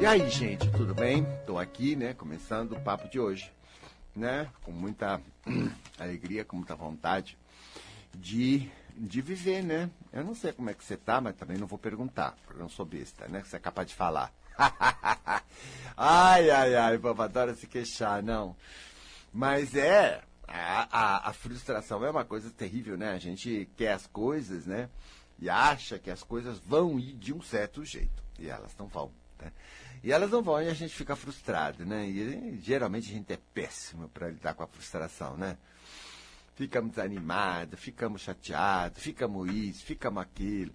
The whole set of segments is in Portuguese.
E aí, gente, tudo bem? Estou aqui, né, começando o papo de hoje, né, com muita alegria, com muita vontade de, de viver, né? Eu não sei como é que você tá, mas também não vou perguntar, porque eu não sou besta, né? Você é capaz de falar. ai, ai, ai, o adora se queixar, não. Mas é, a, a, a, frustração é uma coisa terrível, né? A gente quer as coisas, né? E acha que as coisas vão ir de um certo jeito. E elas não vão. Né? E elas não vão e a gente fica frustrado, né? E geralmente a gente é péssimo para lidar com a frustração, né? Ficamos desanimados, ficamos chateados, ficamos isso, ficamos aquilo.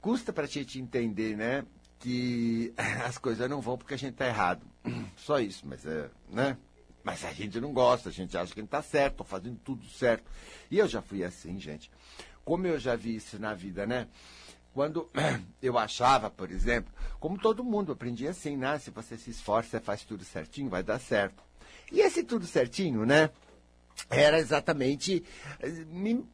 Custa para a gente entender, né? Que as coisas não vão porque a gente está errado. Só isso, mas é, né? Mas a gente não gosta, a gente acha que não está certo, estou fazendo tudo certo. E eu já fui assim, gente. Como eu já vi isso na vida, né? Quando eu achava, por exemplo, como todo mundo, aprendi assim, né? Se você se esforça, faz tudo certinho, vai dar certo. E esse tudo certinho, né? Era exatamente eh,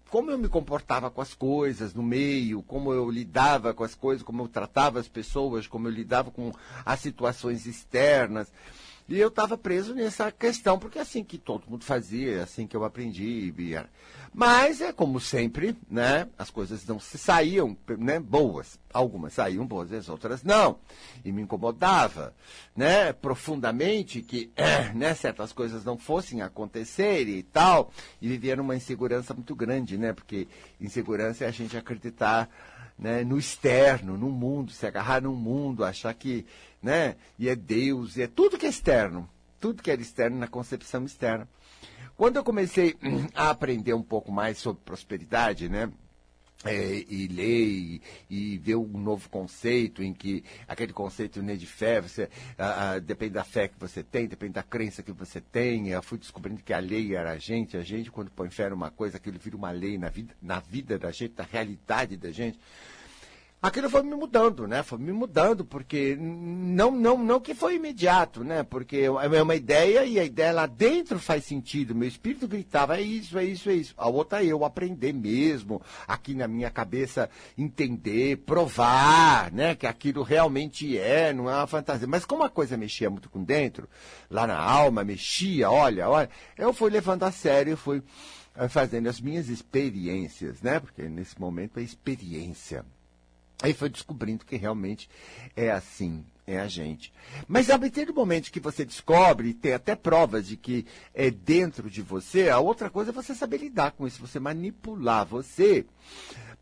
como eu me comportava com as coisas no meio, como eu lidava com as coisas, como eu tratava as pessoas, como eu lidava com as situações externas. E eu estava preso nessa questão, porque é assim que todo mundo fazia, é assim que eu aprendi. Mas é como sempre, né? As coisas não se saíam né, boas. Algumas saíam boas, as outras não. E me incomodava, né? Profundamente que né, certas coisas não fossem acontecer e tal. E vivia numa insegurança muito grande, né? Porque insegurança é a gente acreditar né, no externo, no mundo, se agarrar no mundo, achar que, né, e é Deus, e é tudo que é externo, tudo que era externo na concepção externa. Quando eu comecei a aprender um pouco mais sobre prosperidade, né, é, e ler e, e, um novo conceito em que aquele conceito né, de fé, você, ah, ah, depende da fé que você tem, depende da crença que você tem. Eu fui descobrindo que a lei era a gente, a gente quando põe fé numa coisa, aquilo vira uma lei na vida, na vida da gente, na realidade da gente aquilo foi me mudando, né? Foi me mudando, porque não, não, não que foi imediato, né? Porque é uma ideia e a ideia lá dentro faz sentido. Meu espírito gritava, é isso, é isso, é isso. A outra é eu aprender mesmo, aqui na minha cabeça entender, provar, né? Que aquilo realmente é, não é uma fantasia. Mas como a coisa mexia muito com dentro, lá na alma, mexia, olha, olha, eu fui levando a sério, fui eh, fazendo as minhas experiências, né? Porque nesse momento é experiência. Aí foi descobrindo que realmente é assim, é a gente. Mas a partir do momento que você descobre, tem até provas de que é dentro de você, a outra coisa é você saber lidar com isso, você manipular você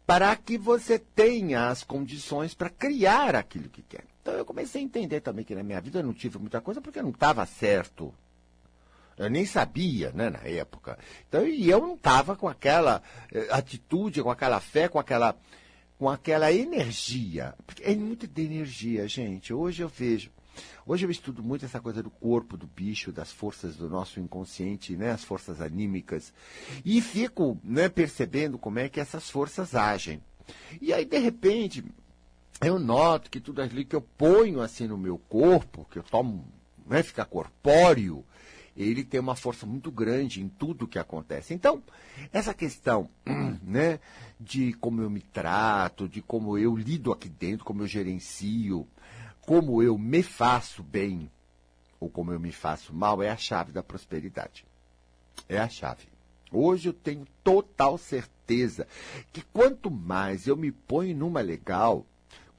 para que você tenha as condições para criar aquilo que quer. Então eu comecei a entender também que na minha vida eu não tive muita coisa porque não estava certo. Eu nem sabia, né, na época. Então, e eu não estava com aquela eh, atitude, com aquela fé, com aquela com aquela energia. Porque é muito de energia, gente. Hoje eu vejo. Hoje eu estudo muito essa coisa do corpo do bicho, das forças do nosso inconsciente, né, as forças anímicas, e fico né, percebendo como é que essas forças agem. E aí, de repente, eu noto que tudo aquilo que eu ponho assim no meu corpo, que eu tomo, né, fica corpóreo, ele tem uma força muito grande em tudo que acontece. Então, essa questão né, de como eu me trato, de como eu lido aqui dentro, como eu gerencio, como eu me faço bem ou como eu me faço mal, é a chave da prosperidade. É a chave. Hoje eu tenho total certeza que quanto mais eu me ponho numa legal,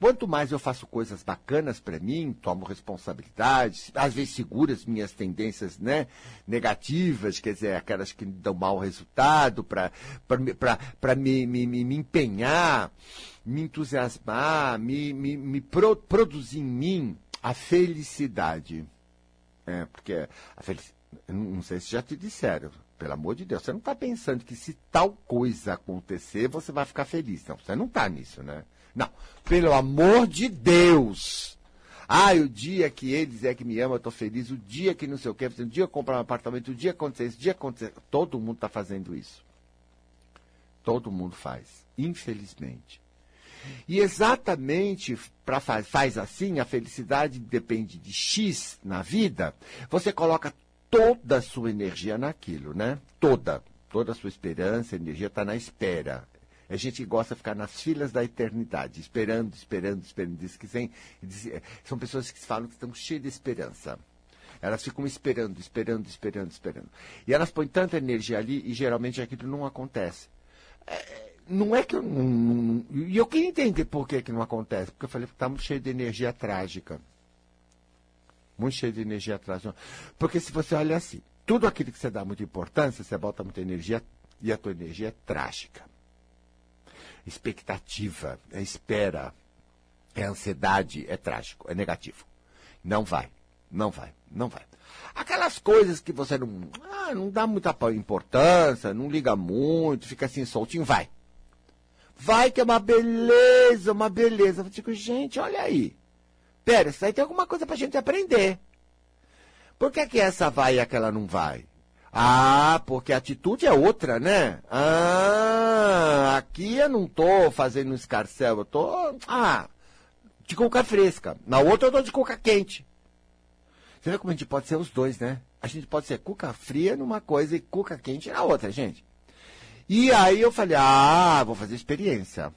Quanto mais eu faço coisas bacanas para mim, tomo responsabilidades, às vezes seguro as minhas tendências né, negativas, quer dizer, aquelas que dão mau resultado, para me, me, me, me empenhar, me entusiasmar, me, me, me pro, produzir em mim a felicidade. É, porque a felicidade, não sei se já te disseram, pelo amor de Deus, você não está pensando que se tal coisa acontecer, você vai ficar feliz. Não, você não está nisso, né? Não, pelo amor de Deus. Ah, o dia que eles é que me ama, eu estou feliz. O dia que não sei o quê, o dia que comprar um apartamento, o dia que acontecer isso, o dia que acontecer. Todo mundo está fazendo isso. Todo mundo faz, infelizmente. E exatamente para faz, faz assim, a felicidade depende de X na vida, você coloca toda a sua energia naquilo, né? Toda. Toda a sua esperança, energia está na espera É gente que gosta de ficar nas filas da eternidade, esperando, esperando, esperando. Diz que tem, diz, é, são pessoas que falam que estão cheias de esperança. Elas ficam esperando, esperando, esperando, esperando. E elas põem tanta energia ali e geralmente aquilo não acontece. É, não é que eu não, não, E eu queria entender por que, que não acontece. Porque eu falei que está muito cheio de energia trágica. Muito cheio de energia trágica. Porque se você olha assim, tudo aquilo que você dá muita importância, você bota muita energia e a tua energia é trágica. Expectativa, é espera, é ansiedade, é trágico, é negativo. Não vai, não vai, não vai. Aquelas coisas que você não, ah, não dá muita importância, não liga muito, fica assim soltinho, vai. Vai que é uma beleza, uma beleza. Eu digo, gente, olha aí. Pera, isso aí tem alguma coisa pra gente aprender. Por que, que essa vai e aquela não vai? Ah, porque a atitude é outra, né? Ah, aqui eu não tô fazendo um escarcel, eu tô, ah, de coca fresca. Na outra eu tô de coca quente. Você vê como a gente pode ser os dois, né? A gente pode ser cuca fria numa coisa e cuca quente na outra, gente. E aí eu falei, ah, vou fazer experiência.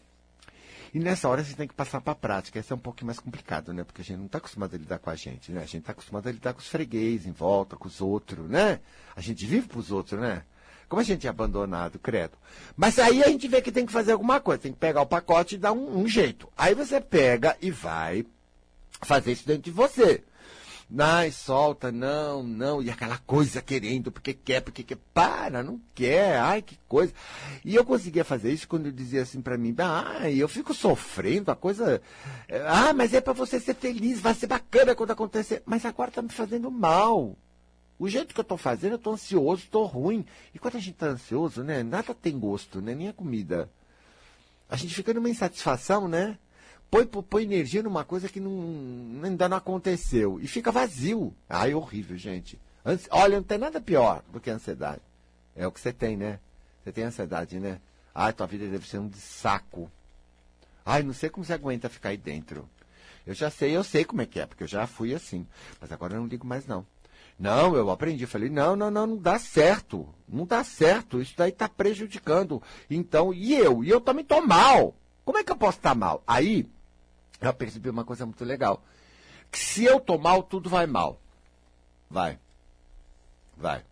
E nessa hora você tem que passar para a prática. Isso é um pouquinho mais complicado, né? Porque a gente não está acostumado a lidar com a gente, né? A gente está acostumado a lidar com os freguês em volta, com os outros, né? A gente vive para os outros, né? Como a gente é abandonado, credo. Mas aí a gente vê que tem que fazer alguma coisa, tem que pegar o pacote e dar um, um jeito. Aí você pega e vai fazer isso dentro de você. Ai, solta, não, não. E aquela coisa querendo, porque quer, porque quer. Para, não quer. Ai, que coisa. E eu conseguia fazer isso quando eu dizia assim para mim, ah, eu fico sofrendo, a coisa. Ah, mas é para você ser feliz, vai ser bacana quando acontecer. Mas agora tá me fazendo mal. O jeito que eu tô fazendo, eu tô ansioso, tô ruim. E quando a gente tá ansioso, né, nada tem gosto, né? Nem a comida. A gente fica numa insatisfação, né? Põe, põe energia numa coisa que não, ainda não aconteceu. E fica vazio. Ai, horrível, gente. Olha, não tem nada pior do que a ansiedade. É o que você tem, né? Você tem ansiedade, né? Ai, tua vida deve ser um de saco. Ai, não sei como você aguenta ficar aí dentro. Eu já sei, eu sei como é que é, porque eu já fui assim. Mas agora eu não ligo mais, não. Não, eu aprendi. Falei, não, não, não, não dá certo. Não dá certo. Isso daí está prejudicando. Então, e eu? E eu também tô mal. Como é que eu posso estar mal? Aí, eu percebi uma coisa muito legal. Que se eu tô mal, tudo vai mal. Vai. Vai.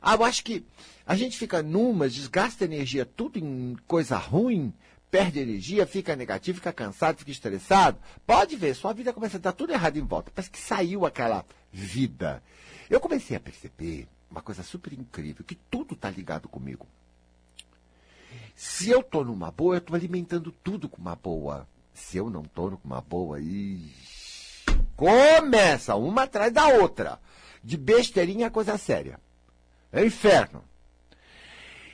Ah, eu acho que a gente fica numa, desgasta energia tudo em coisa ruim, perde energia, fica negativo, fica cansado, fica estressado. Pode ver, sua vida começa a dar tudo errado em volta. Parece que saiu aquela vida. Eu comecei a perceber uma coisa super incrível, que tudo está ligado comigo. Se eu estou numa boa, eu estou alimentando tudo com uma boa. Se eu não tô com uma boa, ixi, começa uma atrás da outra. De besteirinha a coisa séria. É inferno.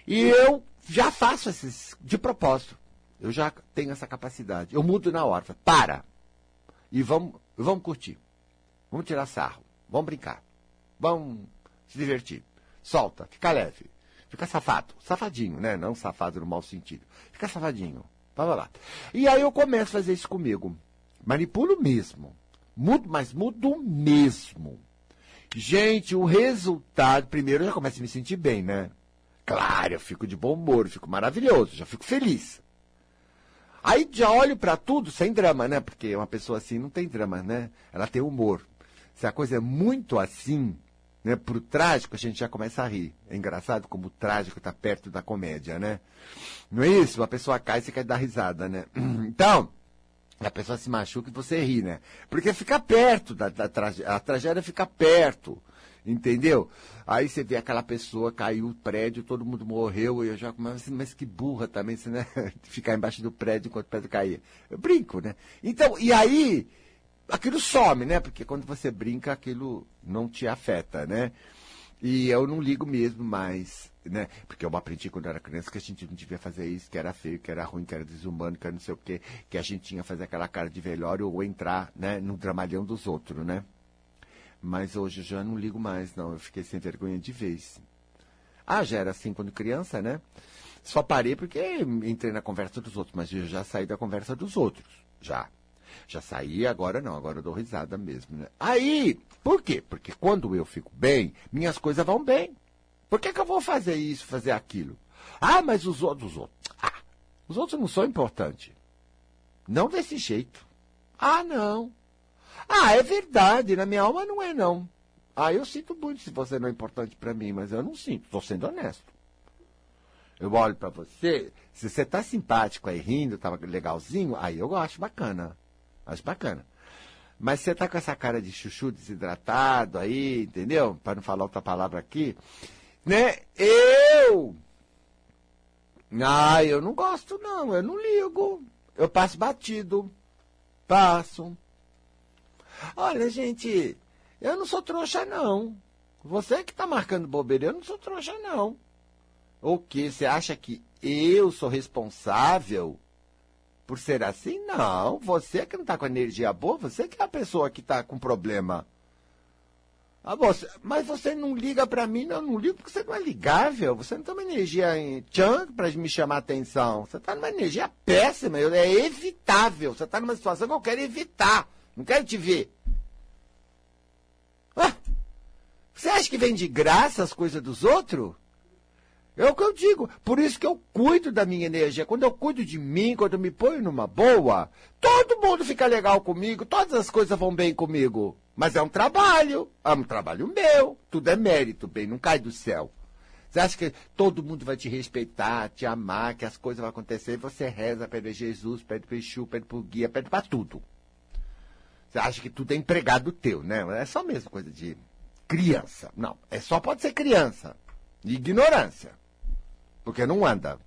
E eu já faço esses de propósito. Eu já tenho essa capacidade. Eu mudo na hora. Para. E vamos, vamos curtir. Vamos tirar sarro. Vamos brincar. Vamos se divertir. Solta. Fica leve. Fica safado. Safadinho, né? Não safado no mau sentido. Fica safadinho. Vai lá. E aí eu começo a fazer isso comigo. Manipulo mesmo. Mudo, mas mudo mesmo. Gente, o resultado, primeiro eu já começo a me sentir bem, né? Claro, eu fico de bom humor, fico maravilhoso, já fico feliz. Aí já olho para tudo sem drama, né? Porque uma pessoa assim não tem drama, né? Ela tem humor. Se a coisa é muito assim, né, pro trágico, a gente já começa a rir. É engraçado como o trágico está perto da comédia, né? Não é isso? Uma pessoa cai e você quer dar risada, né? Então, a pessoa se machuca e você ri, né? Porque fica perto da, da tragédia. A tragédia fica perto. Entendeu? Aí você vê aquela pessoa, caiu o prédio, todo mundo morreu, e eu já começo assim, mas que burra também, você, né? Ficar embaixo do prédio enquanto o prédio caía. Eu brinco, né? Então, e aí, aquilo some, né? Porque quando você brinca, aquilo não te afeta, né? E eu não ligo mesmo mais, né? Porque eu aprendi quando eu era criança que a gente não devia fazer isso, que era feio, que era ruim, que era desumano, que era não sei o quê, que a gente tinha que fazer aquela cara de velório ou entrar, né, no dramalhão dos outros, né? Mas hoje eu já não ligo mais, não. Eu fiquei sem vergonha de vez. Ah, já era assim quando criança, né? Só parei porque entrei na conversa dos outros, mas eu já saí da conversa dos outros. Já. Já saí, agora não, agora eu dou risada mesmo. Né? Aí, por quê? Porque quando eu fico bem, minhas coisas vão bem. Por que, que eu vou fazer isso, fazer aquilo? Ah, mas os outros, os outros. Ah, Os outros não são importantes. Não desse jeito. Ah, não. Ah, é verdade, na minha alma não é não. Ah, eu sinto muito se você não é importante para mim, mas eu não sinto, estou sendo honesto. Eu olho para você, se você tá simpático aí rindo, tava legalzinho, aí eu acho bacana. Acho bacana. Mas você tá com essa cara de chuchu desidratado aí, entendeu? Para não falar outra palavra aqui, né? Eu ah, eu não gosto não, eu não ligo. Eu passo batido. Passo. Olha, gente, eu não sou trouxa, não. Você que está marcando bobeira, eu não sou trouxa, não. O que? Você acha que eu sou responsável por ser assim? Não. Você que não está com energia boa, você que é a pessoa que está com problema. Ah, você, mas você não liga para mim, não, não ligo porque você não é ligável. Você não tem uma energia em tchan para me chamar a atenção. Você está numa energia péssima, é evitável. Você está numa situação que eu quero evitar. Não quero te ver. Ah, você acha que vem de graça as coisas dos outros? É o que eu digo. Por isso que eu cuido da minha energia. Quando eu cuido de mim, quando eu me ponho numa boa, todo mundo fica legal comigo, todas as coisas vão bem comigo. Mas é um trabalho, é um trabalho meu. Tudo é mérito, bem, não cai do céu. Você acha que todo mundo vai te respeitar, te amar, que as coisas vão acontecer? Você reza, pede Jesus, pede para Exu, pede para guia, pede para tudo. Você acha que tudo é empregado teu, né? É só mesmo coisa de criança. Não, é só pode ser criança. Ignorância. Porque não anda.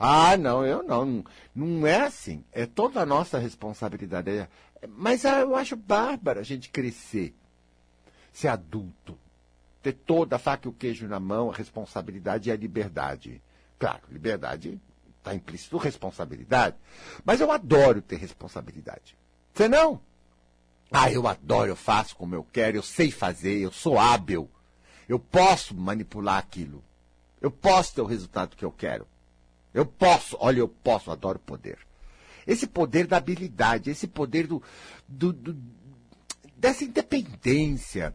Ah, não, eu não. Não é assim. É toda a nossa responsabilidade. Mas ah, eu acho bárbaro a gente crescer, ser adulto, ter toda a faca e o queijo na mão, a responsabilidade e a liberdade. Claro, liberdade está implícito responsabilidade, mas eu adoro ter responsabilidade. Você não? Ah, eu adoro, eu faço como eu quero, eu sei fazer, eu sou hábil, eu posso manipular aquilo, eu posso ter o resultado que eu quero. Eu posso, olha, eu posso, adoro poder. Esse poder da habilidade, esse poder do, do, do dessa independência.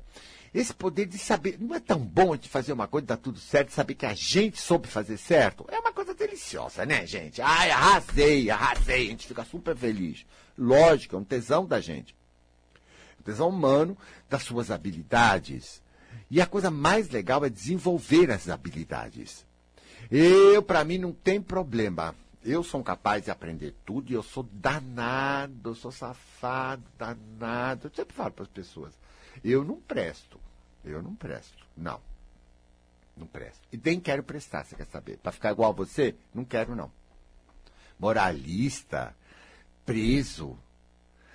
Esse poder de saber. Não é tão bom de fazer uma coisa e dar tudo certo, saber que a gente soube fazer certo? É uma coisa deliciosa, né, gente? Ai, arrasei, arrasei. A gente fica super feliz. Lógico, é um tesão da gente. Um tesão humano das suas habilidades. E a coisa mais legal é desenvolver essas habilidades. Eu, para mim, não tem problema eu sou capaz de aprender tudo e eu sou danado, eu sou safado, danado. Eu sempre falo para as pessoas, eu não presto, eu não presto, não. Não presto. E nem quero prestar, você quer saber? Para ficar igual a você? Não quero, não. Moralista, preso,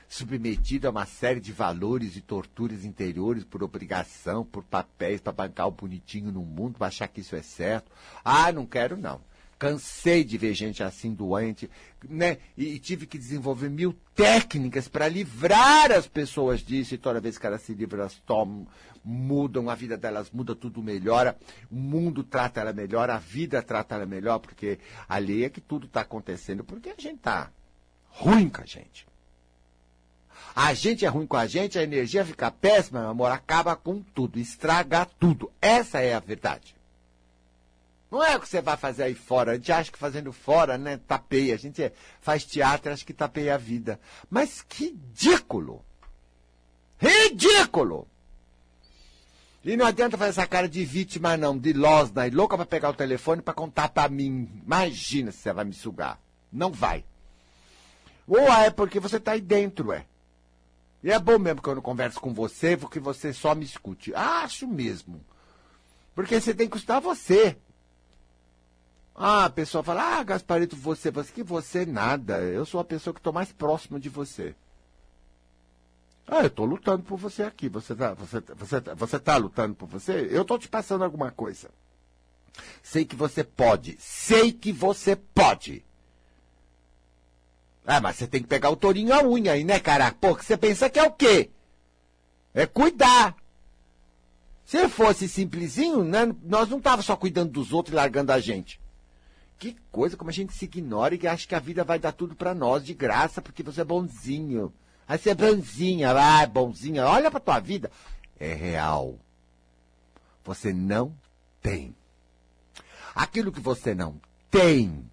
submetido a uma série de valores e torturas interiores por obrigação, por papéis, para bancar o bonitinho no mundo, para achar que isso é certo. Ah, não quero, não. Cansei de ver gente assim doente, né? E, e tive que desenvolver mil técnicas para livrar as pessoas disso. E toda vez que elas se livram, elas tomam, mudam, a vida delas muda, tudo melhora. O mundo trata ela melhor, a vida trata ela melhor, porque ali é que tudo está acontecendo, porque a gente está ruim com a gente. A gente é ruim com a gente, a energia fica péssima, meu amor, acaba com tudo, estraga tudo. Essa é a verdade. Não é o que você vai fazer aí fora. A gente acha que fazendo fora, né, tapeia. A gente faz teatro acha que tapeia a vida. Mas que ridículo! Ridículo! E não adianta fazer essa cara de vítima, não, de losna e louca para pegar o telefone para contar para mim. Imagina se você vai me sugar. Não vai. Ou é porque você tá aí dentro, é. E é bom mesmo que eu não converso com você, porque você só me escute. Acho mesmo. Porque você tem que escutar você. Ah, a pessoa fala, ah, Gasparito, você, você que você nada. Eu sou a pessoa que estou mais próxima de você. Ah, eu estou lutando por você aqui. Você está você, você, você tá lutando por você? Eu estou te passando alguma coisa. Sei que você pode. Sei que você pode. Ah, mas você tem que pegar o tourinho à unha aí, né, caraca? Pô, você pensa que é o quê? É cuidar. Se fosse simplesinho, né, nós não tava só cuidando dos outros e largando a gente. Que coisa, como a gente se ignora e acha que a vida vai dar tudo para nós de graça porque você é bonzinho. Aí você é bonzinha, ah, bonzinha, olha pra tua vida. É real. Você não tem. Aquilo que você não tem,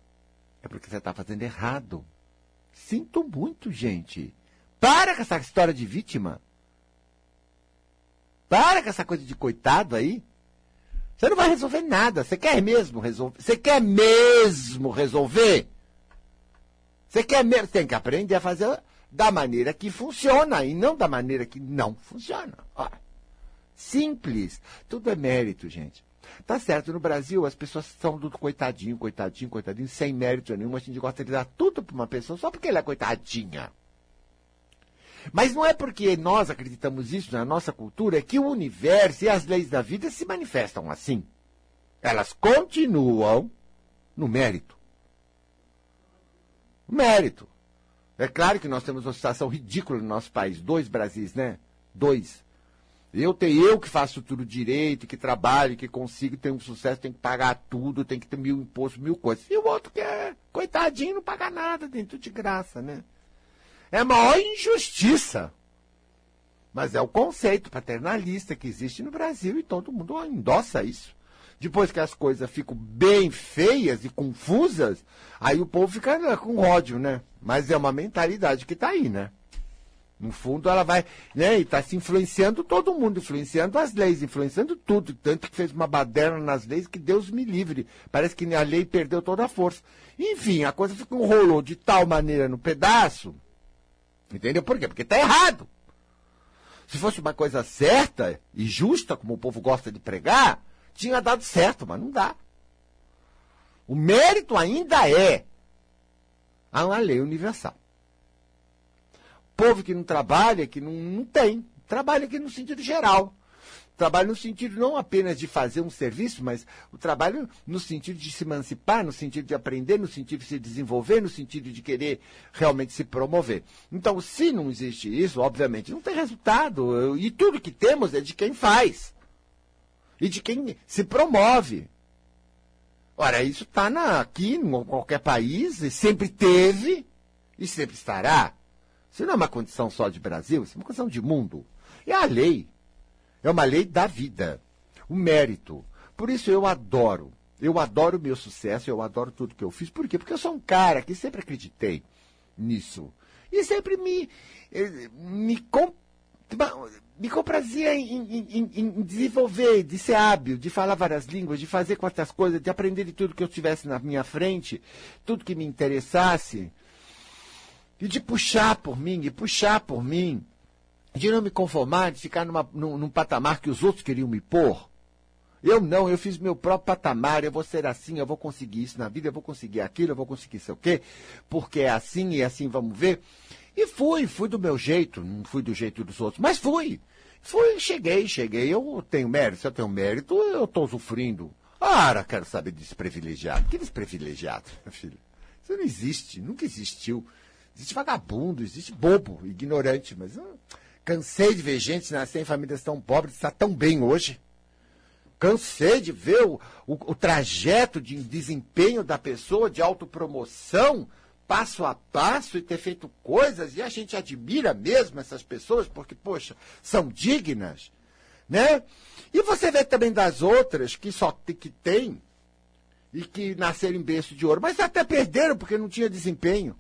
é porque você está fazendo errado. Sinto muito, gente. Para com essa história de vítima. Para com essa coisa de coitado aí. Você não vai resolver nada. Você quer mesmo resolver? Você quer mesmo resolver? Você quer mesmo? Tem que aprender a fazer da maneira que funciona e não da maneira que não funciona. Simples. Tudo é mérito, gente. Tá certo, no Brasil as pessoas são do coitadinho, coitadinho, coitadinho, sem mérito nenhum. A gente gosta de dar tudo para uma pessoa só porque ela é coitadinha. Mas não é porque nós acreditamos isso na nossa cultura que o universo e as leis da vida se manifestam assim. Elas continuam no mérito. Mérito. É claro que nós temos uma situação ridícula no nosso país. Dois Brasis, né? Dois. Eu tenho eu que faço tudo direito, que trabalho, que consigo ter um sucesso, tem que pagar tudo, tem que ter mil impostos, mil coisas. E o outro que é coitadinho, não paga nada, tem tudo de graça, né? É a maior injustiça. Mas é o conceito paternalista que existe no Brasil e todo mundo endossa isso. Depois que as coisas ficam bem feias e confusas, aí o povo fica com ódio, né? Mas é uma mentalidade que está aí, né? No fundo, ela vai, né, e está se influenciando todo mundo, influenciando as leis, influenciando tudo. Tanto que fez uma baderna nas leis que Deus me livre. Parece que a lei perdeu toda a força. Enfim, a coisa ficou enrolou de tal maneira no pedaço Entendeu por quê? Porque está errado. Se fosse uma coisa certa e justa, como o povo gosta de pregar, tinha dado certo, mas não dá. O mérito ainda é a uma lei universal. Povo que não trabalha, que não, não tem, trabalha aqui no sentido geral. Trabalho no sentido não apenas de fazer um serviço, mas o trabalho no sentido de se emancipar, no sentido de aprender, no sentido de se desenvolver, no sentido de querer realmente se promover. Então, se não existe isso, obviamente não tem resultado. E tudo que temos é de quem faz. E de quem se promove. Ora, isso está aqui, em qualquer país, e sempre teve e sempre estará. Isso não é uma condição só de Brasil, isso é uma condição de mundo. É a lei. É uma lei da vida. O mérito. Por isso eu adoro. Eu adoro o meu sucesso, eu adoro tudo que eu fiz. Por quê? Porque eu sou um cara que sempre acreditei nisso. E sempre me, eh, me, me comprazia em, em, em, desenvolver, de ser hábil, de falar várias línguas, de fazer quantas coisas, de aprender de tudo que eu tivesse na minha frente, tudo que me interessasse. E de puxar por mim, e puxar por mim de não me conformar, de ficar numa, num, num, patamar que os outros queriam me pôr. Eu não, eu fiz meu próprio patamar, eu vou ser assim, eu vou conseguir isso na vida, eu vou conseguir aquilo, eu vou conseguir sei o quê, porque é assim e assim vamos ver. E fui, fui do meu jeito, não fui do jeito dos outros, mas fui. Fui, cheguei, cheguei, eu tenho mérito, se eu tenho mérito, eu estou sofrendo. Ah, quero saber de desprivilegiado. Que desprivilegiado, meu filho? Isso não existe, nunca existiu. Existe vagabundo, existe bobo, ignorante, mas... Cansei de ver gente nascer em famílias tão pobres estar tão bem hoje. Cansei de ver o, o, o trajeto de desempenho da pessoa, de autopromoção, passo a passo e ter feito coisas, e a gente admira mesmo essas pessoas, porque, poxa, são dignas, né? E você vê também das outras que só que tem e que nasceram em berço de ouro, mas até perderam porque não tinha desempenho.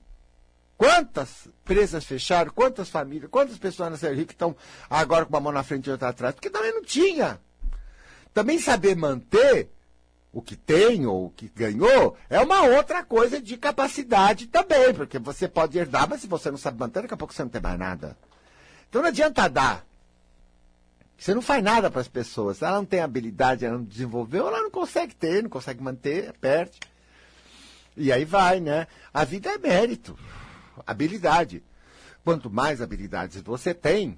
Quantas presas fecharam? Quantas famílias? Quantas pessoas na que estão agora com uma mão na frente e outra atrás? Porque também não tinha. Também saber manter o que tem ou o que ganhou é uma outra coisa de capacidade também, porque você pode herdar, mas se você não sabe manter, daqui a pouco você não tem mais nada. Então não adianta dar. Você não faz nada para as pessoas. Ela não tem habilidade, ela não desenvolveu, ela não consegue ter, não consegue manter, perde. E aí vai, né? A vida é mérito habilidade. Quanto mais habilidades você tem,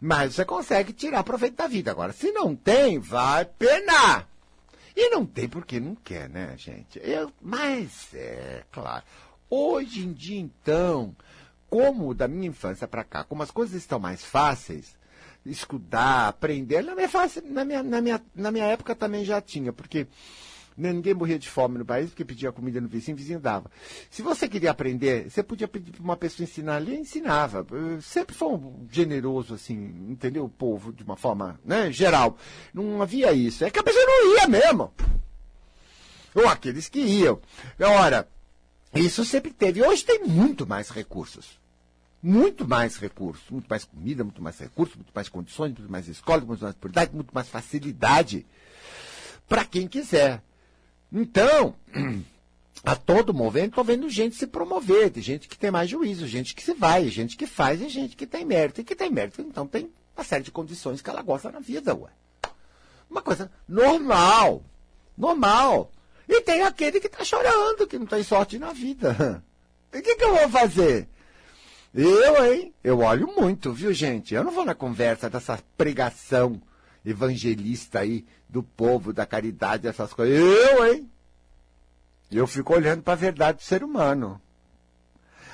mais você consegue tirar proveito da vida. Agora, se não tem, vai penar. E não tem porque não quer, né, gente? Eu, mas, é claro. Hoje em dia, então, como da minha infância para cá, como as coisas estão mais fáceis, estudar, aprender, não é fácil. Na minha, na, minha, na minha época também já tinha, porque ninguém morria de fome no país porque pedia comida no vizinho, o vizinho dava. Se você queria aprender, você podia pedir para uma pessoa ensinar ali, ensinava. Sempre foi um generoso, assim, entendeu? O povo, de uma forma né, geral. Não havia isso. É que a pessoa não ia mesmo. Ou aqueles que iam. Ora, Isso sempre teve. Hoje tem muito mais recursos. Muito mais recursos. Muito mais comida, muito mais recursos, muito mais condições, muito mais escola, muito mais prioridade, muito mais facilidade para quem quiser. Então, a todo momento estou vendo gente se promover, gente que tem mais juízo, gente que se vai, gente que faz e gente que tem mérito. E que tem mérito, então tem uma série de condições que ela gosta na vida, ué. Uma coisa normal. Normal. E tem aquele que está chorando, que não tem sorte na vida. E o que, que eu vou fazer? Eu, hein? Eu olho muito, viu, gente? Eu não vou na conversa dessa pregação evangelista aí do povo, da caridade, essas coisas. Eu, hein? Eu fico olhando para a verdade do ser humano.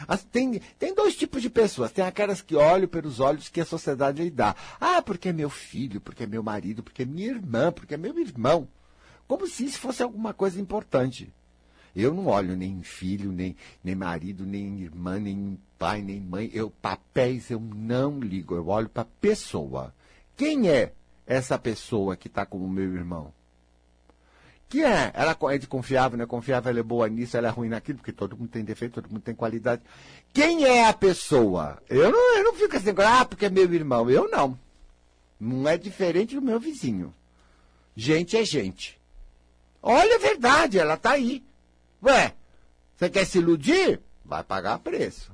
As, tem, tem dois tipos de pessoas. Tem aquelas que olham pelos olhos que a sociedade lhe dá. Ah, porque é meu filho, porque é meu marido, porque é minha irmã, porque é meu irmão. Como se isso fosse alguma coisa importante. Eu não olho nem filho, nem, nem marido, nem irmã, nem pai, nem mãe. Eu, papéis eu não ligo. Eu olho para a pessoa. Quem é essa pessoa que está como meu irmão? Que é? Ela é de confiável, não é confiável, ela é boa nisso, ela é ruim naquilo, porque todo mundo tem defeito, todo mundo tem qualidade. Quem é a pessoa? Eu não, eu não fico assim, ah, porque é meu irmão. Eu não. Não é diferente do meu vizinho. Gente é gente. Olha a verdade, ela está aí. Ué, você quer se iludir? Vai pagar preço.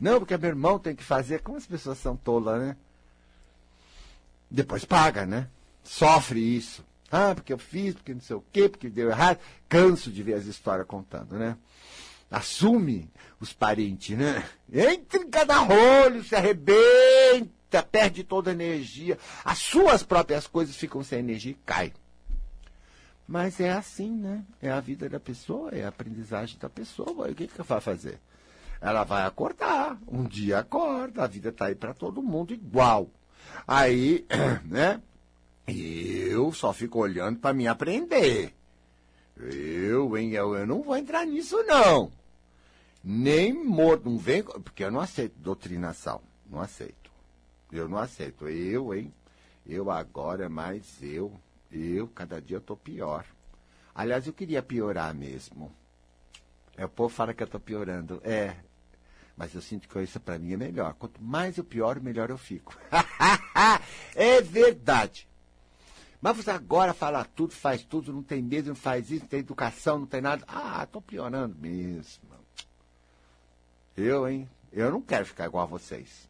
Não, porque meu irmão tem que fazer. Como as pessoas são tolas, né? Depois paga, né? Sofre isso. Ah, porque eu fiz, porque não sei o quê, porque deu errado. Canso de ver as histórias contando, né? Assume os parentes, né? Entra em cada rolho, se arrebenta, perde toda a energia. As suas próprias coisas ficam sem energia e caem. Mas é assim, né? É a vida da pessoa, é a aprendizagem da pessoa. O que, que ela vai fazer? Ela vai acordar. Um dia acorda, a vida está aí para todo mundo igual. Aí, né? Eu só fico olhando para me aprender. Eu, hein, eu, eu não vou entrar nisso, não. Nem morto, não vem, porque eu não aceito doutrinação. Não aceito. Eu não aceito. Eu, hein? Eu agora, mais eu. Eu, cada dia eu tô pior. Aliás, eu queria piorar mesmo. É, o povo fala que eu tô piorando. É. Mas eu sinto que isso para mim é melhor. Quanto mais eu pioro, melhor eu fico. é verdade. Mas você agora fala tudo, faz tudo, não tem medo, não faz isso, não tem educação, não tem nada. Ah, tô piorando mesmo. Eu, hein? Eu não quero ficar igual a vocês.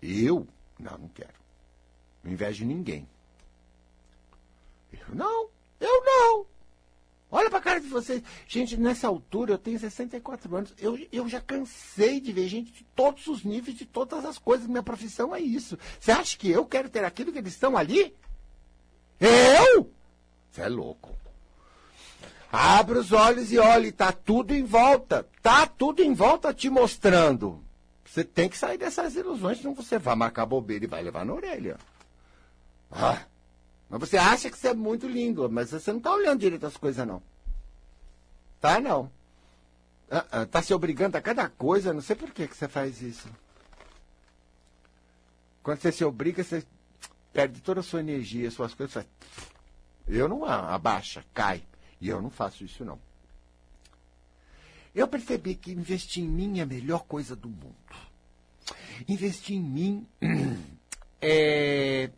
Eu? Não, não quero. Não invejo ninguém. Eu não, eu não. Olha pra cara de vocês. Gente, nessa altura, eu tenho 64 anos. Eu, eu já cansei de ver gente de todos os níveis, de todas as coisas. Minha profissão é isso. Você acha que eu quero ter aquilo que eles estão ali? Eu? Você é louco. Abre os olhos e olhe, tá tudo em volta. Tá tudo em volta te mostrando. Você tem que sair dessas ilusões, senão você vai marcar bobeira e vai levar na orelha. Ah. Mas você acha que você é muito lindo, mas você não está olhando direito as coisas, não. Tá, não. Ah, ah, tá se obrigando a cada coisa, não sei por que, que você faz isso. Quando você se obriga, você perde toda a sua energia, suas coisas. Eu não abaixa, cai. E eu não faço isso, não. Eu percebi que investir em mim é a melhor coisa do mundo. Investir em mim é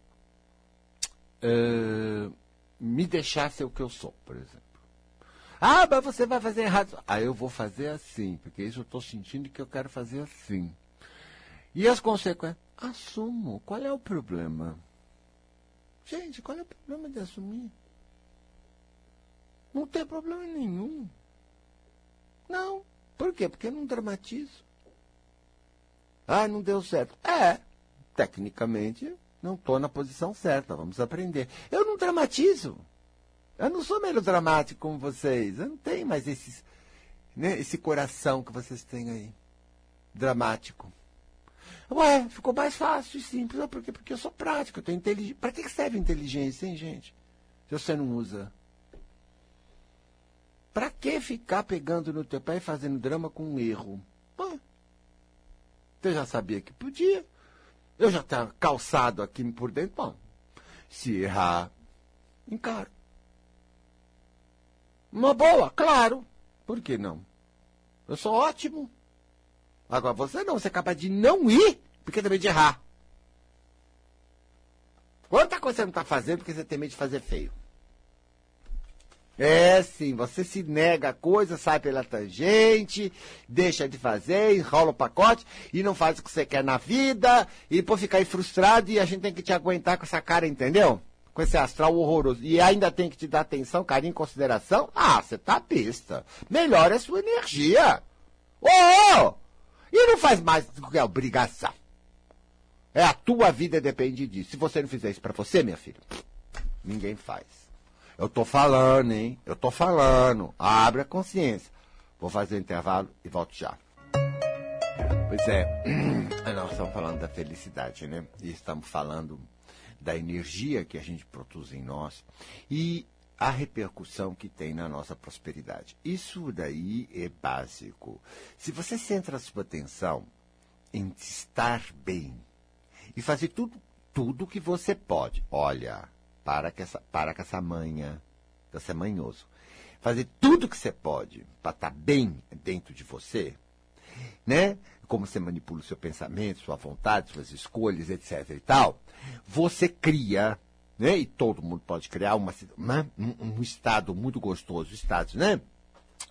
uh, me deixar ser o que eu sou, por exemplo. Ah, mas você vai fazer errado. Ah, eu vou fazer assim, porque isso eu estou sentindo que eu quero fazer assim. E as consequências? Assumo. Qual é o problema? Gente, qual é o problema de assumir? Não tem problema nenhum. Não. Por quê? Porque eu não dramatizo. Ah, não deu certo. É, tecnicamente não estou na posição certa, vamos aprender. Eu não dramatizo. Eu não sou melodramático como vocês. Eu não tenho mais esses, né, esse coração que vocês têm aí. Dramático. Ué, ficou mais fácil e simples. Por quê? Porque eu sou prático, eu tenho inteligência. Para que serve inteligência, hein, gente? Se você não usa. Para que ficar pegando no teu pé e fazendo drama com um erro? Ué, você já sabia que podia. Eu já estava calçado aqui por dentro. Bom, se errar, encaro. Uma boa, claro. Por que não? Eu sou ótimo. Agora você não, você é capaz de não ir porque tem medo de errar. Quanta coisa você não está fazendo porque você tem medo de fazer feio. É sim, você se nega a coisa, sai pela tangente, deixa de fazer, enrola o pacote e não faz o que você quer na vida, e depois fica aí frustrado e a gente tem que te aguentar com essa cara, entendeu? Com esse astral horroroso. E ainda tem que te dar atenção, carinho, consideração. Ah, você tá pista. Melhora a sua energia. Ô! Oh, E não faz mais do que obrigação. É a tua vida depende disso. Se você não fizer isso para você, minha filha, ninguém faz. Eu tô falando, hein? Eu tô falando. Abre a consciência. Vou fazer o intervalo e volto já. Pois é, nós estamos falando da felicidade, né? E estamos falando da energia que a gente produz em nós e a repercussão que tem na nossa prosperidade. Isso daí é básico. Se você centra a sua atenção em estar bem e fazer tudo, tudo que você pode, olha, para com essa, para com essa manha. Você é manhoso. Fazer tudo que você pode para estar tá bem dentro de você, né? Como você manipula o seu pensamento, sua vontade, suas escolhas, etc e tal. Você cria, né? E todo mundo pode criar uma um, um estado muito gostoso, estado, né?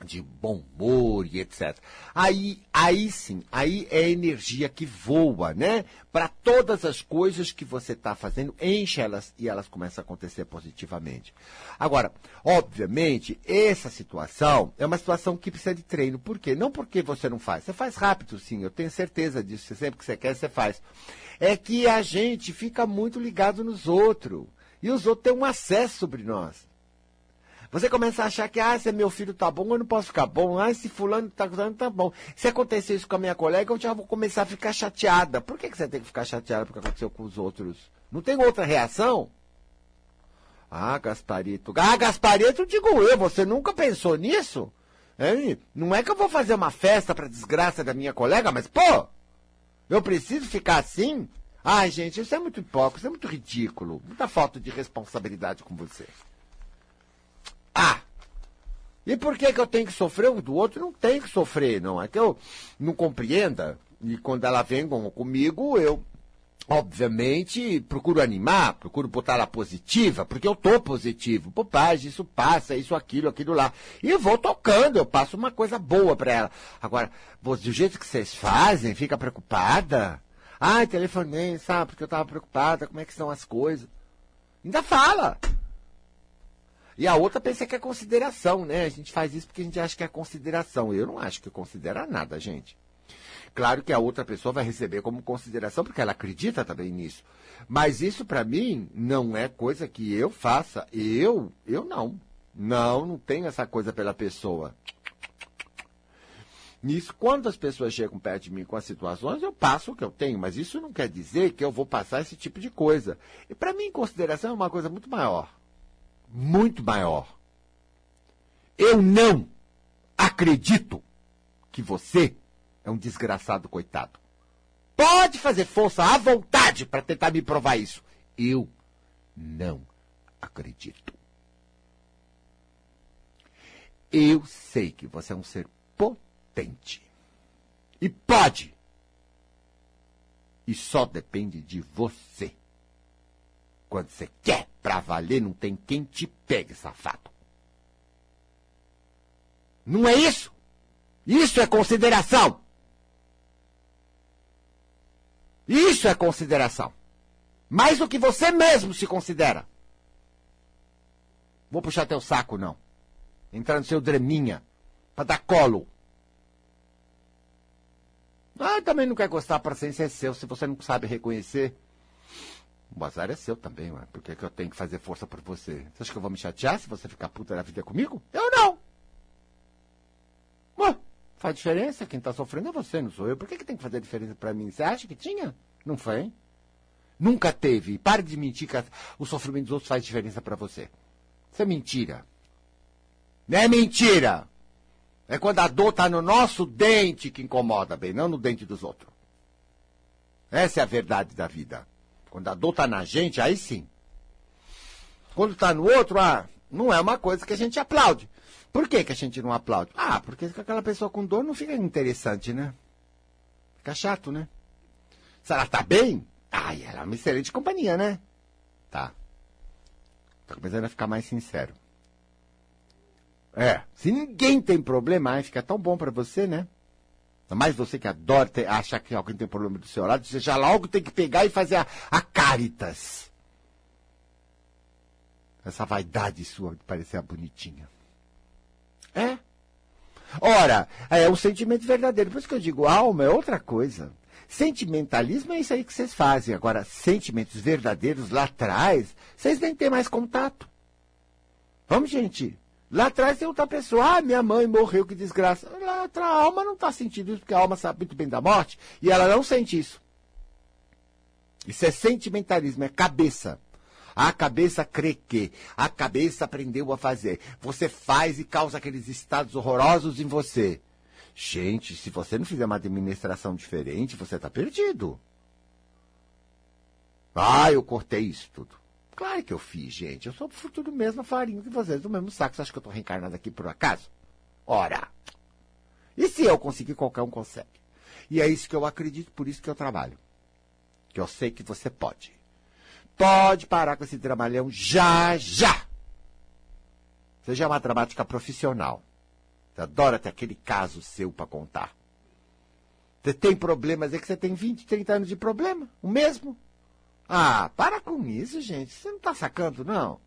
De bom humor e etc. Aí, aí sim, aí é energia que voa, né? Para todas as coisas que você está fazendo, enche elas e elas começam a acontecer positivamente. Agora, obviamente, essa situação é uma situação que precisa de treino. Por quê? Não porque você não faz. Você faz rápido, sim, eu tenho certeza disso. Sempre que você quer, você faz. É que a gente fica muito ligado nos outros. E os outros têm um acesso sobre nós. Você começa a achar que, ah, se meu filho tá bom, eu não posso ficar bom. Ah, se fulano tá usando, tá bom. Se acontecer isso com a minha colega, eu já vou começar a ficar chateada. Por que, que você tem que ficar chateada porque aconteceu com os outros? Não tem outra reação? Ah, Gasparito. Ah, Gasparito, digo eu, você nunca pensou nisso? É, não é que eu vou fazer uma festa para desgraça da minha colega, mas, pô, eu preciso ficar assim? Ai, gente, isso é muito hipócrita, isso é muito ridículo. Muita falta de responsabilidade com você. Ah! E por que, que eu tenho que sofrer? O do outro não tem que sofrer, não. É que eu não compreenda. E quando ela vem comigo, eu, obviamente, procuro animar, procuro botar ela positiva, porque eu tô positivo. Paz, isso passa, isso, aquilo, aquilo lá. E vou tocando, eu passo uma coisa boa para ela. Agora, do jeito que vocês fazem, fica preocupada. Ai, telefonei, sabe, porque eu tava preocupada, como é que são as coisas. Ainda fala. E a outra pensa que é consideração, né? A gente faz isso porque a gente acha que é consideração. Eu não acho que considera nada, gente. Claro que a outra pessoa vai receber como consideração porque ela acredita também nisso. Mas isso para mim não é coisa que eu faça. Eu, eu não. Não, não tenho essa coisa pela pessoa. Nisso, quando as pessoas chegam perto de mim com as situações, eu passo o que eu tenho, mas isso não quer dizer que eu vou passar esse tipo de coisa. E para mim, consideração é uma coisa muito maior muito maior. Eu não acredito que você é um desgraçado coitado. Pode fazer força à vontade para tentar me provar isso. Eu não acredito. Eu sei que você é um ser potente. E pode. E só depende de você. Quando você quer pra valer, não tem quem te pegue, safado. Não é isso? Isso é consideração. Isso é consideração. Mais do que você mesmo se considera. Vou puxar teu saco, não. Entrar no seu draminha. Pra dar colo. Ah, também não quer gostar, a paciência é seu. Se você não sabe reconhecer, o azar é seu também, ué. Por que, que eu tenho que fazer força por você? Você acha que eu vou me chatear se você ficar puta da vida comigo? Eu não! Ué, faz diferença? Quem tá sofrendo é você, não sou eu. Por que, que tem que fazer diferença para mim? Você acha que tinha? Não foi? Nunca teve. Pare de mentir que o sofrimento dos outros faz diferença para você. Isso é mentira. Não é mentira! É quando a dor tá no nosso dente que incomoda, bem, não no dente dos outros. Essa é a verdade da vida. Quando a dor está na gente, aí sim. Quando está no outro, ah, não é uma coisa que a gente aplaude. Por que, que a gente não aplaude? Ah, porque aquela pessoa com dor não fica interessante, né? Fica chato, né? Se ela tá bem, ai, ela é uma excelente companhia, né? Tá. Tá começando a ficar mais sincero. É, se ninguém tem problema, ai, fica tão bom para você, né? Mas você que adora ter, achar que alguém tem problema do seu lado, você já logo tem que pegar e fazer a, a caritas. Essa vaidade sua de parecer bonitinha. É. Ora, é um sentimento verdadeiro. Por isso que eu digo, alma é outra coisa. Sentimentalismo é isso aí que vocês fazem. Agora, sentimentos verdadeiros lá atrás, vocês nem têm mais contato. Vamos, gente. Lá atrás tem outra pessoa. Ah, minha mãe morreu, que desgraça. Lá atrás, a alma não está sentindo isso, porque a alma sabe muito bem da morte, e ela não sente isso. Isso é sentimentalismo, é cabeça. A cabeça crê que, a cabeça aprendeu a fazer. Você faz e causa aqueles estados horrorosos em você. Gente, se você não fizer uma administração diferente, você está perdido. Ah, eu cortei isso tudo. Claro que eu fiz, gente. Eu sou fruto do mesmo farinho que vocês, do mesmo saco. Você acha que eu estou reencarnado aqui por acaso? Ora! E se eu conseguir, qualquer um consegue. E é isso que eu acredito, por isso que eu trabalho. Que eu sei que você pode. Pode parar com esse trabalhão já, já! Você já é uma dramática profissional. Você adora ter aquele caso seu para contar. Você tem problemas, é que você tem 20, 30 anos de problema, o mesmo. Ah, para com isso, gente. Você não tá sacando, não?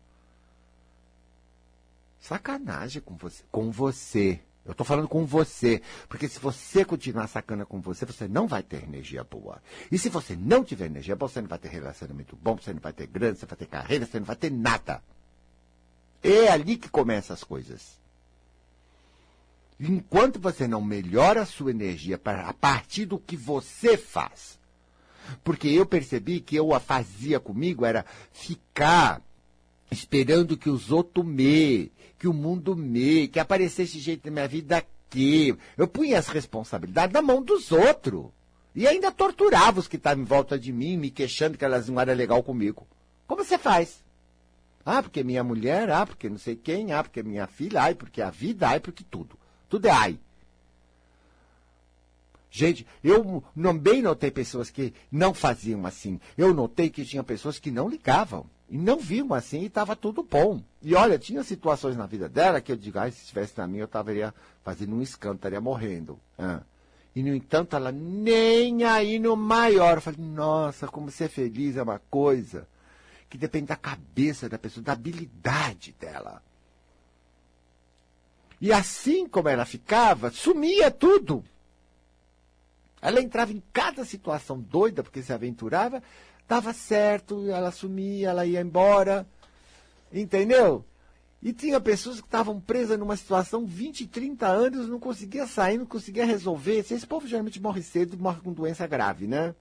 Sacanagem com você. Com você. Eu tô falando com você. Porque se você continuar sacana com você, você não vai ter energia boa. E se você não tiver energia boa, você não vai ter relacionamento bom, você não vai ter grana, você vai ter carreira, você não vai ter nada. É ali que começam as coisas. Enquanto você não melhora a sua energia a partir do que você faz, porque eu percebi que eu a fazia comigo era ficar esperando que os outros me, que o mundo me, que aparecesse jeito na minha vida aqui. Eu punha as responsabilidades na mão dos outros. E ainda torturava os que estavam em volta de mim, me queixando que elas não eram legal comigo. Como você faz? Ah, porque minha mulher, ah, porque não sei quem, ah, porque minha filha, ai, porque a vida, ai, porque tudo. Tudo é ai. Gente, eu também notei pessoas que não faziam assim. Eu notei que tinha pessoas que não ligavam. E não viam assim e estava tudo bom. E olha, tinha situações na vida dela que eu digo, ah, se estivesse na minha, eu estaria fazendo um escândalo, estaria morrendo. Ah. E, no entanto, ela nem aí no maior. Eu falei, nossa, como ser feliz é uma coisa que depende da cabeça da pessoa, da habilidade dela. E assim como ela ficava, sumia tudo. Ela entrava em cada situação doida, porque se aventurava, dava certo, ela sumia, ela ia embora. Entendeu? E tinha pessoas que estavam presas numa situação 20, 30 anos, não conseguia sair, não conseguia resolver. Esse povo geralmente morre cedo, morre com doença grave, né?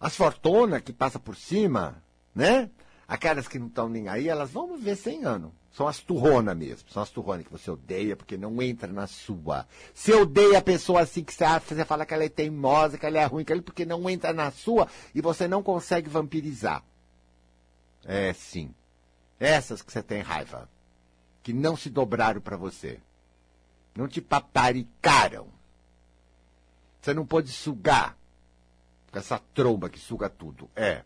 As fortunas que passam por cima, né? Aquelas que não estão nem aí, elas vão viver 100 anos. São as turronas mesmo. São as turronas que você odeia porque não entra na sua. Se odeia a pessoa assim que você, você fala que ela é teimosa, que ela é ruim, que ela, porque não entra na sua e você não consegue vampirizar. É sim. Essas que você tem raiva. Que não se dobraram para você. Não te paparicaram. Você não pôde sugar. Com essa tromba que suga tudo. É.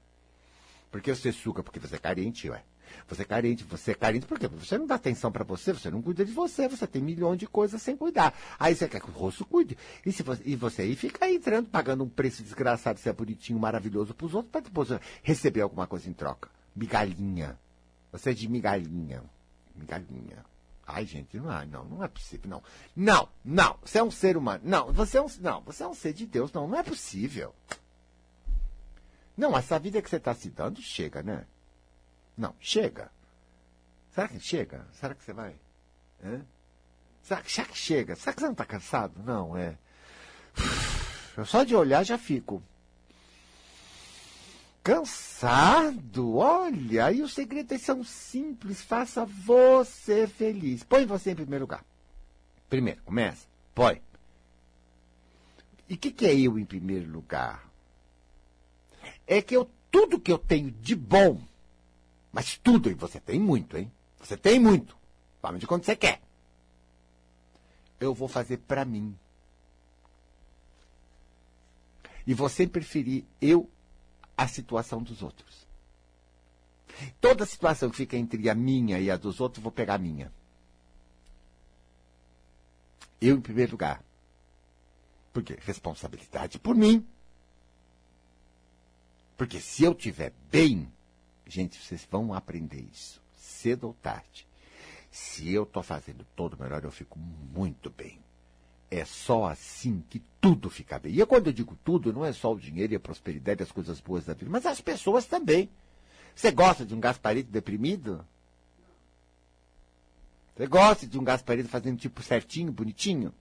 Porque você suga porque você é carente, ué. Você é carente, você é carente por quê? Porque você não dá atenção para você, você não cuida de você, você tem milhões de coisas sem cuidar. Aí você quer que o rosto cuide. E, se você, e você aí fica entrando, pagando um preço desgraçado, se é bonitinho, maravilhoso para os outros, para depois receber alguma coisa em troca. Migalhinha. Você é de migalhinha. Migalhinha. Ai, gente, não, não, não é possível, não. Não, não, você é um ser humano. Não, você é um, não, você é um ser de Deus. Não, não é possível. Não, essa vida que você está se dando chega, né? Não, chega. Será que chega? Será que você vai? É? Será, será que chega? Será que você não está cansado? Não, é. Eu só de olhar já fico. Cansado? Olha, aí os segredos são simples. Faça você feliz. Põe você em primeiro lugar. Primeiro, começa. Põe. E o que, que é eu em primeiro lugar? É que eu, tudo que eu tenho de bom mas tudo, e você tem muito, hein? Você tem muito. Tome de quanto você quer. Eu vou fazer para mim. E você preferir eu a situação dos outros. Toda situação que fica entre a minha e a dos outros, vou pegar a minha. Eu em primeiro lugar. Por quê? Responsabilidade por mim. Porque se eu tiver bem, gente, vocês vão aprender isso, cedo ou tarde. Se eu estou fazendo todo melhor, eu fico muito bem. É só assim que tudo fica bem. E quando eu digo tudo, não é só o dinheiro e a prosperidade as coisas boas da vida, mas as pessoas também. Você gosta de um Gasparito deprimido? Você gosta de um Gasparito fazendo tipo certinho, bonitinho?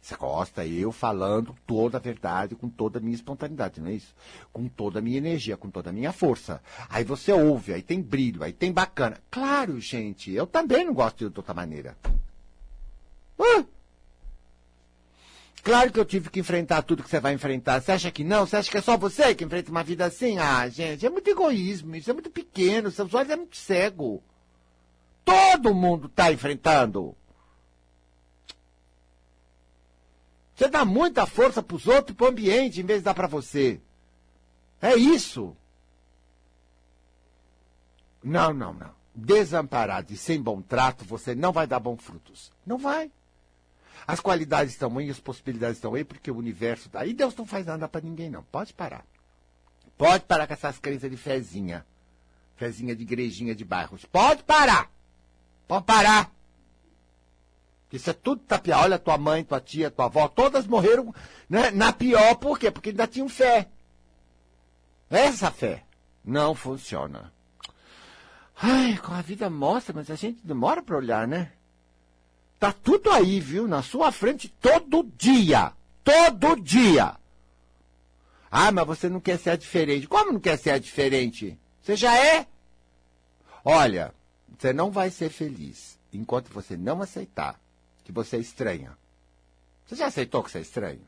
Você gosta eu falando toda a verdade, com toda a minha espontaneidade, não é isso? Com toda a minha energia, com toda a minha força. Aí você ouve, aí tem brilho, aí tem bacana. Claro, gente, eu também não gosto de outra maneira. Uh! Claro que eu tive que enfrentar tudo que você vai enfrentar. Você acha que não? Você acha que é só você que enfrenta uma vida assim? Ah, gente, é muito egoísmo, isso é muito pequeno, seus olhos é muito cego. Todo mundo está enfrentando. Você dá muita força para os outros e para o ambiente em vez de dar para você. É isso. Não, não, não. Desamparado e sem bom trato, você não vai dar bons frutos. Não vai. As qualidades estão aí, as possibilidades estão aí, porque o universo está aí. Deus não faz nada para ninguém, não. Pode parar. Pode parar com essas crenças de fezinha. Fezinha de igrejinha de bairros. Pode parar. Pode parar. Isso é tudo tapiar. Olha, tua mãe, tua tia, tua avó, todas morreram né, na pior. Por quê? Porque ainda tinham fé. Essa fé não funciona. Ai, a vida mostra, mas a gente demora para olhar, né? Tá tudo aí, viu? Na sua frente todo dia. Todo dia. Ah, mas você não quer ser diferente. Como não quer ser diferente? Você já é? Olha, você não vai ser feliz enquanto você não aceitar que você é estranha. Você já aceitou que você é estranho?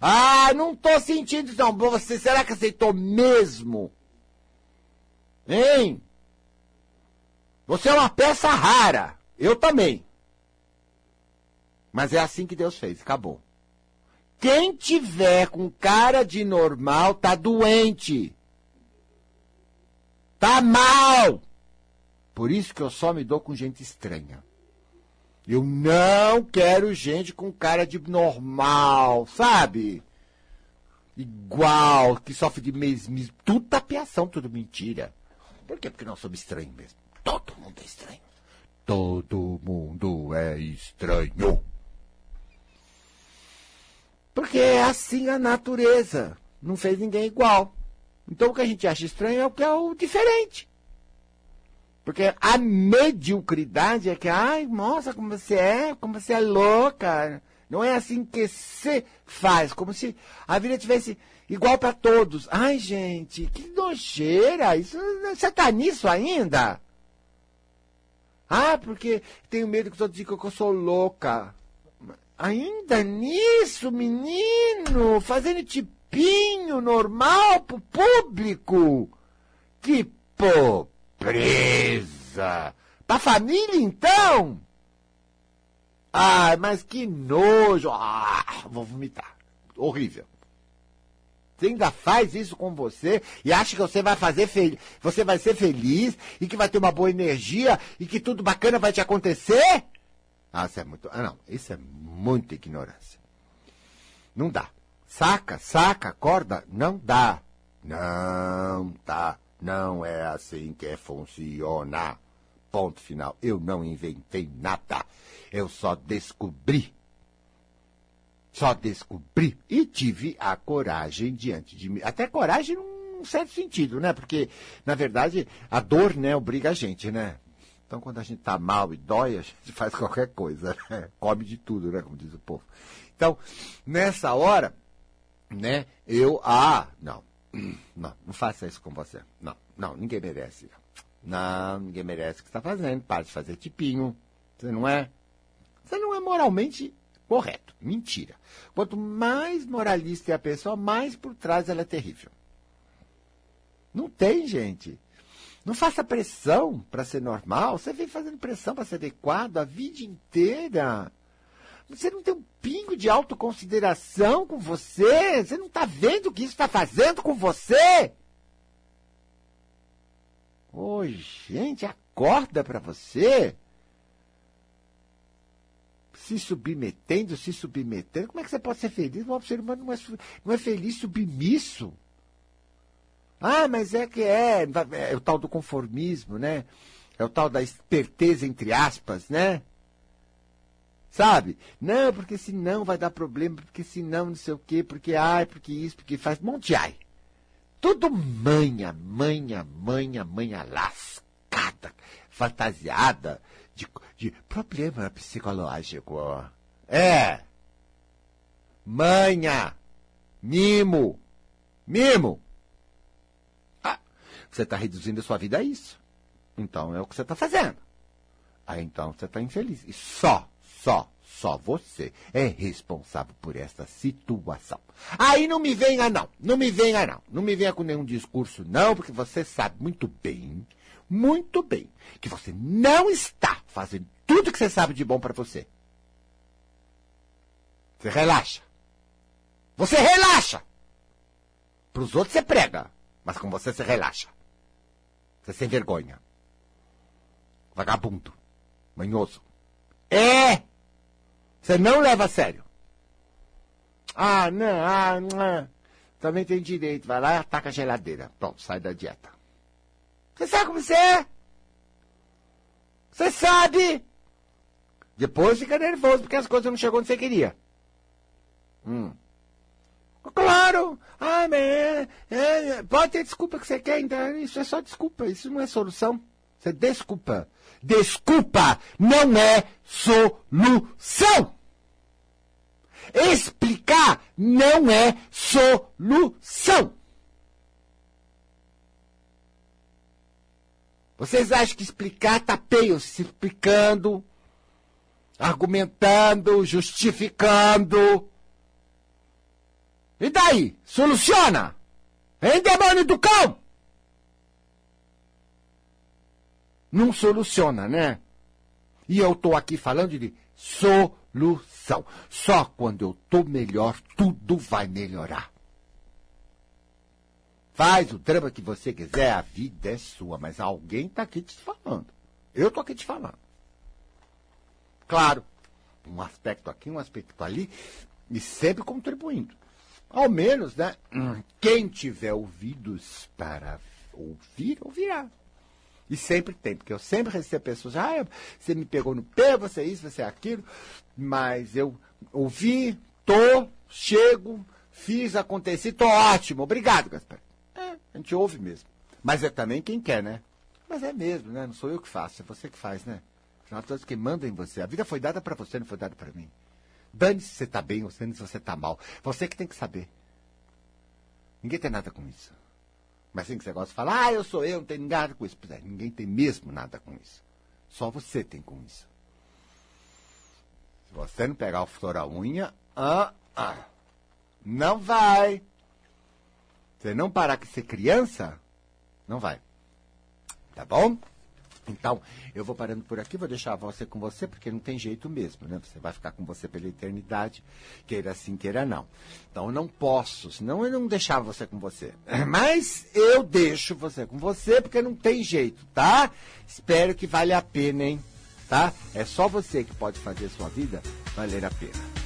Ah, não tô sentindo não. Você será que aceitou mesmo? Hein? Você é uma peça rara. Eu também. Mas é assim que Deus fez, acabou. Quem tiver com cara de normal tá doente. Tá mal. Por isso que eu só me dou com gente estranha. Eu não quero gente com cara de normal, sabe? Igual, que sofre de mesmismo. Tudo tapiação, tudo mentira. Por quê? Porque nós somos estranhos mesmo. Todo mundo é estranho. Todo mundo é estranho. Porque é assim a natureza. Não fez ninguém igual. Então o que a gente acha estranho é o que é o diferente. Porque a mediocridade é que, ai, nossa, como você é, como você é louca. Não é assim que se faz, como se a vida tivesse igual para todos. Ai, gente, que nojeira. Isso, você tá nisso ainda? Ah, porque tenho medo que os outros digam que eu sou louca. Ainda nisso, menino, fazendo tipinho normal pro público. Que presa. Pra família, então? Ai, mas que nojo. Ah, vou vomitar. Horrível. Você ainda faz isso com você e acha que você vai fazer feliz, você vai ser feliz e que vai ter uma boa energia e que tudo bacana vai te acontecer? Ah, isso é muito. Ah, não. Isso é muita ignorância. Não dá. Saca, saca, acorda. Não dá. Não dá. Não é assim que funciona. Ponto final. Eu não inventei nada. Eu só descobri. Só descobri. E tive a coragem diante de mim. Até coragem num certo sentido, né? Porque, na verdade, a dor, né, obriga a gente, né? Então, quando a gente tá mal e dói, a gente faz qualquer coisa, né? Come de tudo, né? Como diz o povo. Então, nessa hora, né, eu, ah, não, não, não faça isso com você. Não, não, ninguém merece. Não, ninguém merece o que está fazendo. Para de fazer tipinho. Você não é. Você não é moralmente correto. Mentira. Quanto mais moralista é a pessoa, mais por trás ela é terrível. Não tem, gente. Não faça pressão para ser normal. Você vem fazendo pressão para ser adequado a vida inteira. Você não tem um pingo de autoconsideração com você. Você não está vendo o que isso está fazendo com você. Ô, gente, acorda para você. Se submetendo, se submetendo. Como é que você pode ser feliz? O ser humano não é, não é feliz submisso. Ah, mas é que é, é o tal do conformismo, né? É o tal da esperteza, entre aspas, né? Sabe? Não, porque senão vai dar problema, porque senão não sei o quê, porque ai, porque isso, porque faz. Monte ai. Tudo manha, manha, manha, manha lascada, fantasiada de, de problema psicológico. É. Manha. Mimo. Mimo. Você está reduzindo a sua vida a isso. Então é o que você está fazendo. Aí então você está infeliz. E só, só, só você é responsável por essa situação. Aí não me venha não, não me venha não, não me venha com nenhum discurso não, porque você sabe muito bem, muito bem, que você não está fazendo tudo que você sabe de bom para você. Você relaxa. Você relaxa. Para os outros você prega, mas com você você relaxa. Você é sem vergonha. Vagabundo. Manhoso. É! Você não leva a sério. Ah, não, ah, não. Também tem direito. Vai lá e ataca a geladeira. Pronto, sai da dieta. Você sabe como você é? Você sabe! Depois fica nervoso porque as coisas não chegou onde você queria. Hum. Claro! Ah, mas é, é, pode ter desculpa que você quer, então isso é só desculpa, isso não é solução. É desculpa. Desculpa não é solução! Explicar não é solução! Vocês acham que explicar tá peio, se explicando, argumentando, justificando. E daí? Soluciona! Hein, demônio do cão? Não soluciona, né? E eu tô aqui falando de solução. Só quando eu tô melhor, tudo vai melhorar. Faz o drama que você quiser, a vida é sua, mas alguém tá aqui te falando. Eu tô aqui te falando. Claro, um aspecto aqui, um aspecto ali, e sempre contribuindo. Ao menos, né? Quem tiver ouvidos para ouvir, ouvirá. E sempre tem, porque eu sempre recebo pessoas, ah, você me pegou no pé, você é isso, você é aquilo, mas eu ouvi, tô, chego, fiz, aconteci, tô ótimo, obrigado, Gaspar. É, a gente ouve mesmo. Mas é também quem quer, né? Mas é mesmo, né? Não sou eu que faço, é você que faz, né? Afinal, todos que mandam em você. A vida foi dada para você, não foi dada para mim. Dane-se se você está bem ou se você está mal. Você que tem que saber. Ninguém tem nada com isso. Mas assim que você gosta de falar, ah, eu sou eu, não tenho nada com isso. Pois é, ninguém tem mesmo nada com isso. Só você tem com isso. Se você não pegar o flor a unha, ah, ah, não vai. Se não parar com ser criança, não vai. Tá bom? Então, eu vou parando por aqui, vou deixar você com você, porque não tem jeito mesmo, né? Você vai ficar com você pela eternidade, queira assim, queira não. Então, eu não posso, senão eu não deixava você com você. Mas eu deixo você com você, porque não tem jeito, tá? Espero que valha a pena, hein? Tá? É só você que pode fazer sua vida valer a pena.